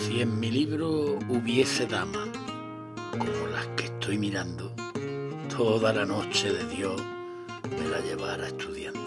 Si en mi libro hubiese damas como las que estoy mirando, toda la noche de Dios me la llevara estudiando.